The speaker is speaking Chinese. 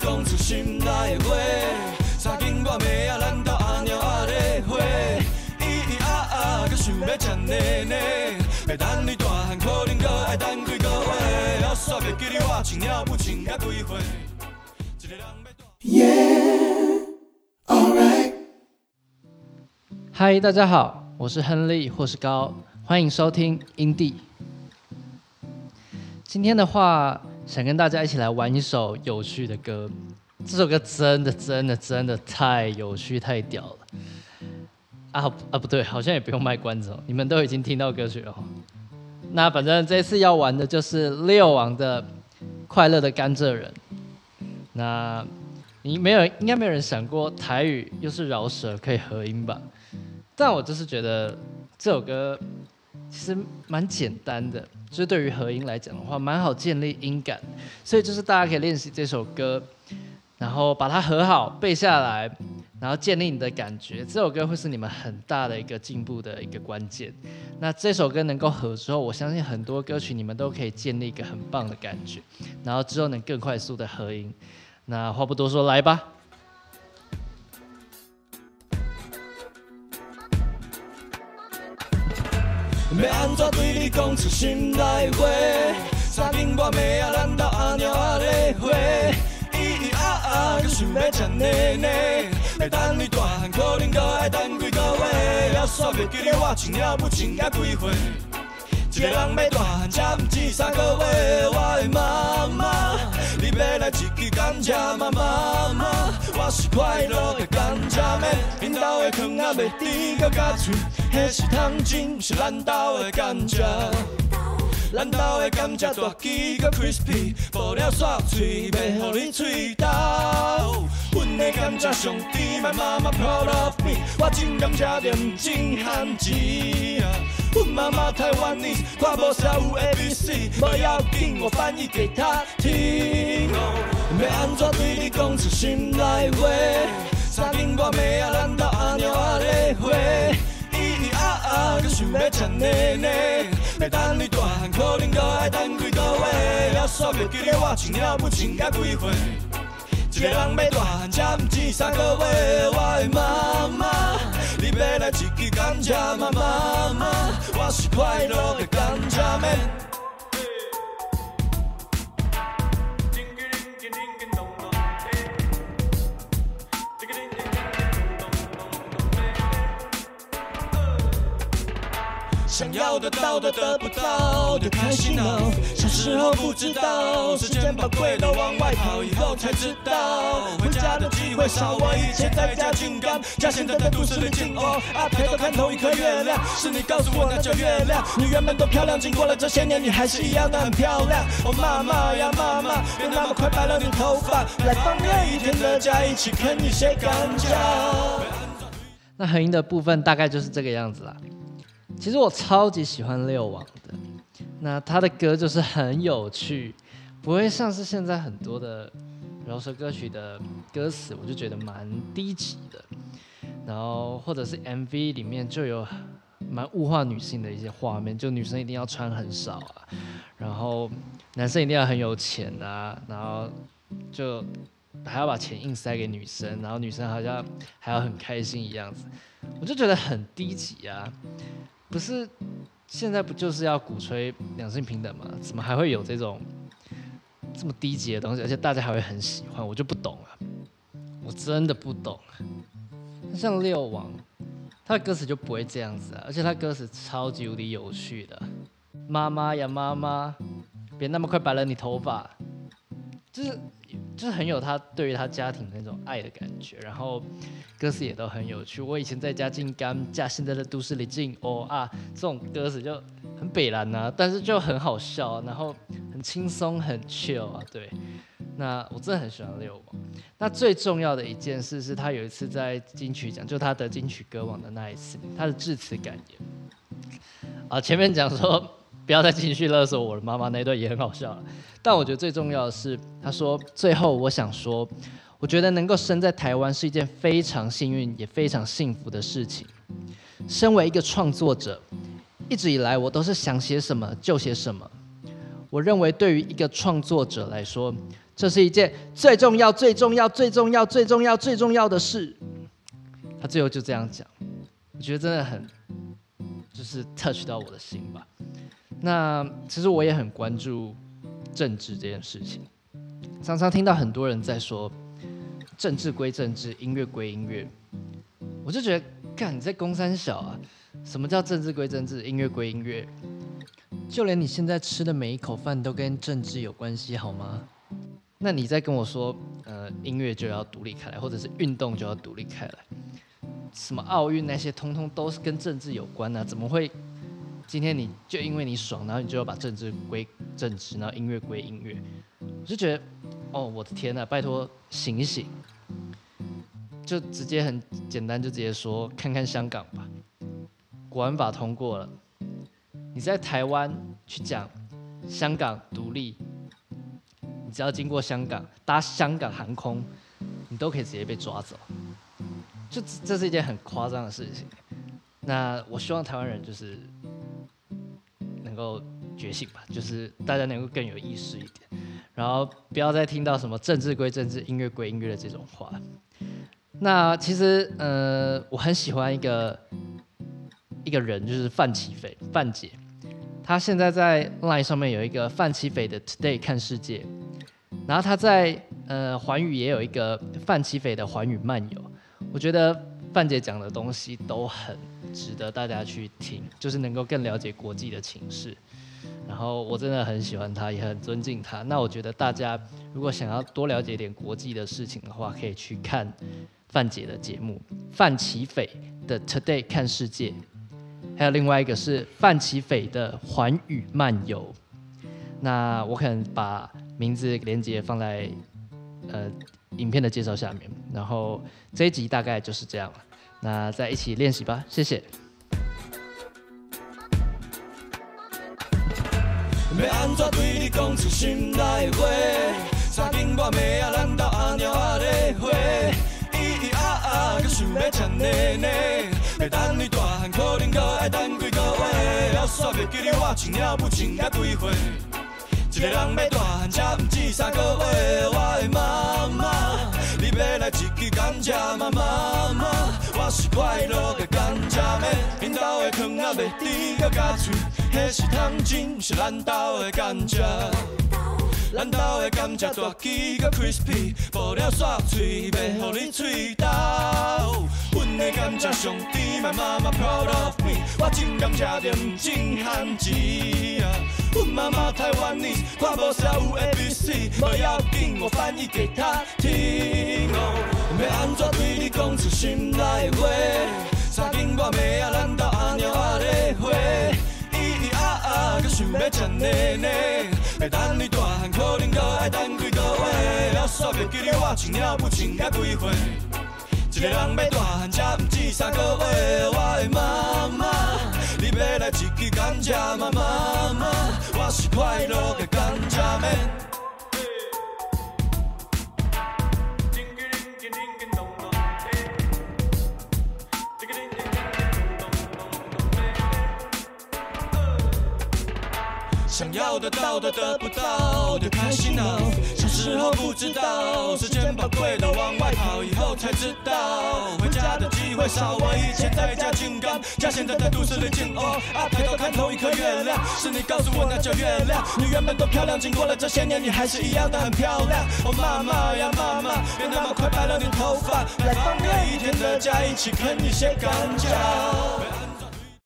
讲出心内话。三更我妹仔咱斗阿猫阿咧花，咿咿啊啊，搁想要吃奶奶。要等你大汉，可能搁爱等几个月。要煞袂记得我，穿了不穿甲几岁。一个人要大。Yeah, alright. 嗨，大家好，我是亨利或是高，欢迎收听英地。今天的话，想跟大家一起来玩一首有趣的歌。这首歌真的真的真的太有趣太屌了啊啊！不对，好像也不用卖关子哦，你们都已经听到歌曲了哦。那反正这次要玩的就是六王的《快乐的甘蔗人》。那你没有应该没有人想过台语又是饶舌可以合音吧？但我就是觉得这首歌其实蛮简单的，就是对于合音来讲的话，蛮好建立音感，所以就是大家可以练习这首歌，然后把它合好背下来，然后建立你的感觉。这首歌会是你们很大的一个进步的一个关键。那这首歌能够合之后，我相信很多歌曲你们都可以建立一个很棒的感觉，然后之后能更快速的合音。那话不多说，来吧。要安怎对你讲出心内话？三更我妹仔咱斗阿猫阿咧花，咿咿啊啊，搁想要吃奶奶。要等你大汉，可能搁爱等几个月。要煞袂记得我，穿了不穿甲几岁。一个人要大汉，才毋止三个月。我的妈妈，你要来一支甘蔗妈妈妈，是快乐的甘蔗妹。因兜的糖仔袂甜到甲脆，迄是糖精，毋是咱兜的甘蔗。咱兜的甘蔗大枝搁 crispy，剥了煞脆，要互你喙豆。阮的甘蔗上甜，my mama proud of me，我真甘蔗店真罕钱啊！阮妈妈台湾尼，看无啥有 A B C，无要紧，我翻译给她听。要安怎对你讲出心内话？三更我妹仔咱斗阿娘阿咧花，咿咿啊啊，搁想要吃奶奶。要等你大汉，可能搁爱等几个月。要煞袂记得我，穿了不穿甲几岁。一个人要大汉，才毋止三个月。我的妈，支甘蔗妈妈妈，我是快乐的甘蔗妹。想要得到的得不到，的开心恼。小时候不知道，时间宝贵都往外跑，以后才知道。回家的机会少，我以前在家净干，家现在在都市里进哦。啊，抬头看同一颗月亮，是你告诉我那叫月亮。你原本都漂亮，经过了这些年，你还是一样的很漂亮。哦，妈妈呀妈妈，别那么快白了你头发，来放热一天的假，一起啃一些甘蔗。那合音的部分大概就是这个样子了。其实我超级喜欢六王的，那他的歌就是很有趣，不会像是现在很多的饶舌歌曲的歌词，我就觉得蛮低级的。然后或者是 MV 里面就有蛮物化女性的一些画面，就女生一定要穿很少啊，然后男生一定要很有钱啊，然后就还要把钱硬塞给女生，然后女生好像还要很开心一样子，我就觉得很低级啊。不是，现在不就是要鼓吹两性平等吗？怎么还会有这种这么低级的东西？而且大家还会很喜欢，我就不懂了！我真的不懂。像六王，他的歌词就不会这样子啊，而且他歌词超级无敌有趣的。妈妈呀妈妈，别那么快白了你头发，就是就是很有他对于他家庭的那种爱的感觉，然后歌词也都很有趣。我以前在家进甘家，现在的都市里进哦啊，这种歌词就很北蓝呐、但是就很好笑，然后很轻松很 chill 啊，对。那我真的很喜欢六王。那最重要的一件事是他有一次在金曲奖，就他得金曲歌王的那一次，他的致辞感言。啊，前面讲说不要再继续勒索我的妈妈那一段也很好笑了，但我觉得最重要的是，他说最后我想说，我觉得能够生在台湾是一件非常幸运也非常幸福的事情。身为一个创作者，一直以来我都是想写什么就写什么。我认为对于一个创作者来说，这是一件最重要、最重要、最重要、最重要、最重要的事。他最后就这样讲，我觉得真的很，就是 touch 到我的心吧。那其实我也很关注政治这件事情，常常听到很多人在说，政治归政治，音乐归音乐。我就觉得，干你在公三小啊？什么叫政治归政治，音乐归音乐？就连你现在吃的每一口饭都跟政治有关系，好吗？那你在跟我说，呃，音乐就要独立开来，或者是运动就要独立开来？什么奥运那些，通通都是跟政治有关啊？怎么会？今天你就因为你爽，然后你就要把政治归政治，然后音乐归音乐？我就觉得，哦，我的天呐，拜托醒一醒！就直接很简单，就直接说，看看香港吧，国安法通过了，你在台湾去讲香港独立，你只要经过香港搭香港航空，你都可以直接被抓走。就这是一件很夸张的事情。那我希望台湾人就是能够觉醒吧，就是大家能够更有意识一点，然后不要再听到什么政治归政治、音乐归音乐的这种话。那其实呃，我很喜欢一个一个人，就是范奇斐范姐，她现在在 LINE 上面有一个范奇斐的 Today 看世界，然后她在呃环宇也有一个范奇斐的环宇漫游。我觉得范姐讲的东西都很值得大家去听，就是能够更了解国际的情势。然后我真的很喜欢他，也很尊敬他。那我觉得大家如果想要多了解点国际的事情的话，可以去看范姐的节目《范奇斐的 Today 看世界》，还有另外一个是范奇斐的环宇漫游。那我可能把名字连接放在呃。影片的介绍下面，然后这一集大概就是这样了。那再一起练习吧，谢谢。要安怎对你讲出心内话？三更半夜啊，咱斗阿猫阿咧花，咿咿啊啊，搁想要吃奶奶。要等你大汉，可能搁爱等几个月。要煞袂记你，我穿了不穿了几岁？一个人要大汉，才不止三个月。我的妈妈，要来一句感谢妈妈妈，我是快乐的甘蔗妹。因兜的糖啊，袂甜到加脆，迄是糖精，是咱兜的甘蔗。咱兜的甘蔗大起个 crispy，剥了刷脆，袂互你喙焦。阮的甘蔗上甜，妈妈妈 proud of me，我真甘蔗着毋真罕钱啊。阮妈妈台湾人，看无啥有 A B C，无要紧，我翻译给她听。安怎对你讲出心内话？三更半夜啊，咱兜阿猫阿咧花，咿咿啊啊，搁想要吃奶奶。要等你大汉，可能搁爱等几个月。了煞袂记你，我穿了不穿了几岁？一个人要大汉，才不止三个月。我的妈妈，你要来一句感谢妈妈妈，我是快乐的甘蔗妹。想要得到的得不到，就开心恼。小时候不知道，时间宝贵的往外跑，以后才知道。回家的机会少，我以前在家金刚，家现在在都市里静哦。抬头看同一颗月亮，是你告诉我那叫月亮。你原本多漂亮，经过了这些年，你还是一样的很漂亮。哦，妈妈呀妈妈，别那么快白了你头发，来放个一天的假，一起啃一些甘蔗。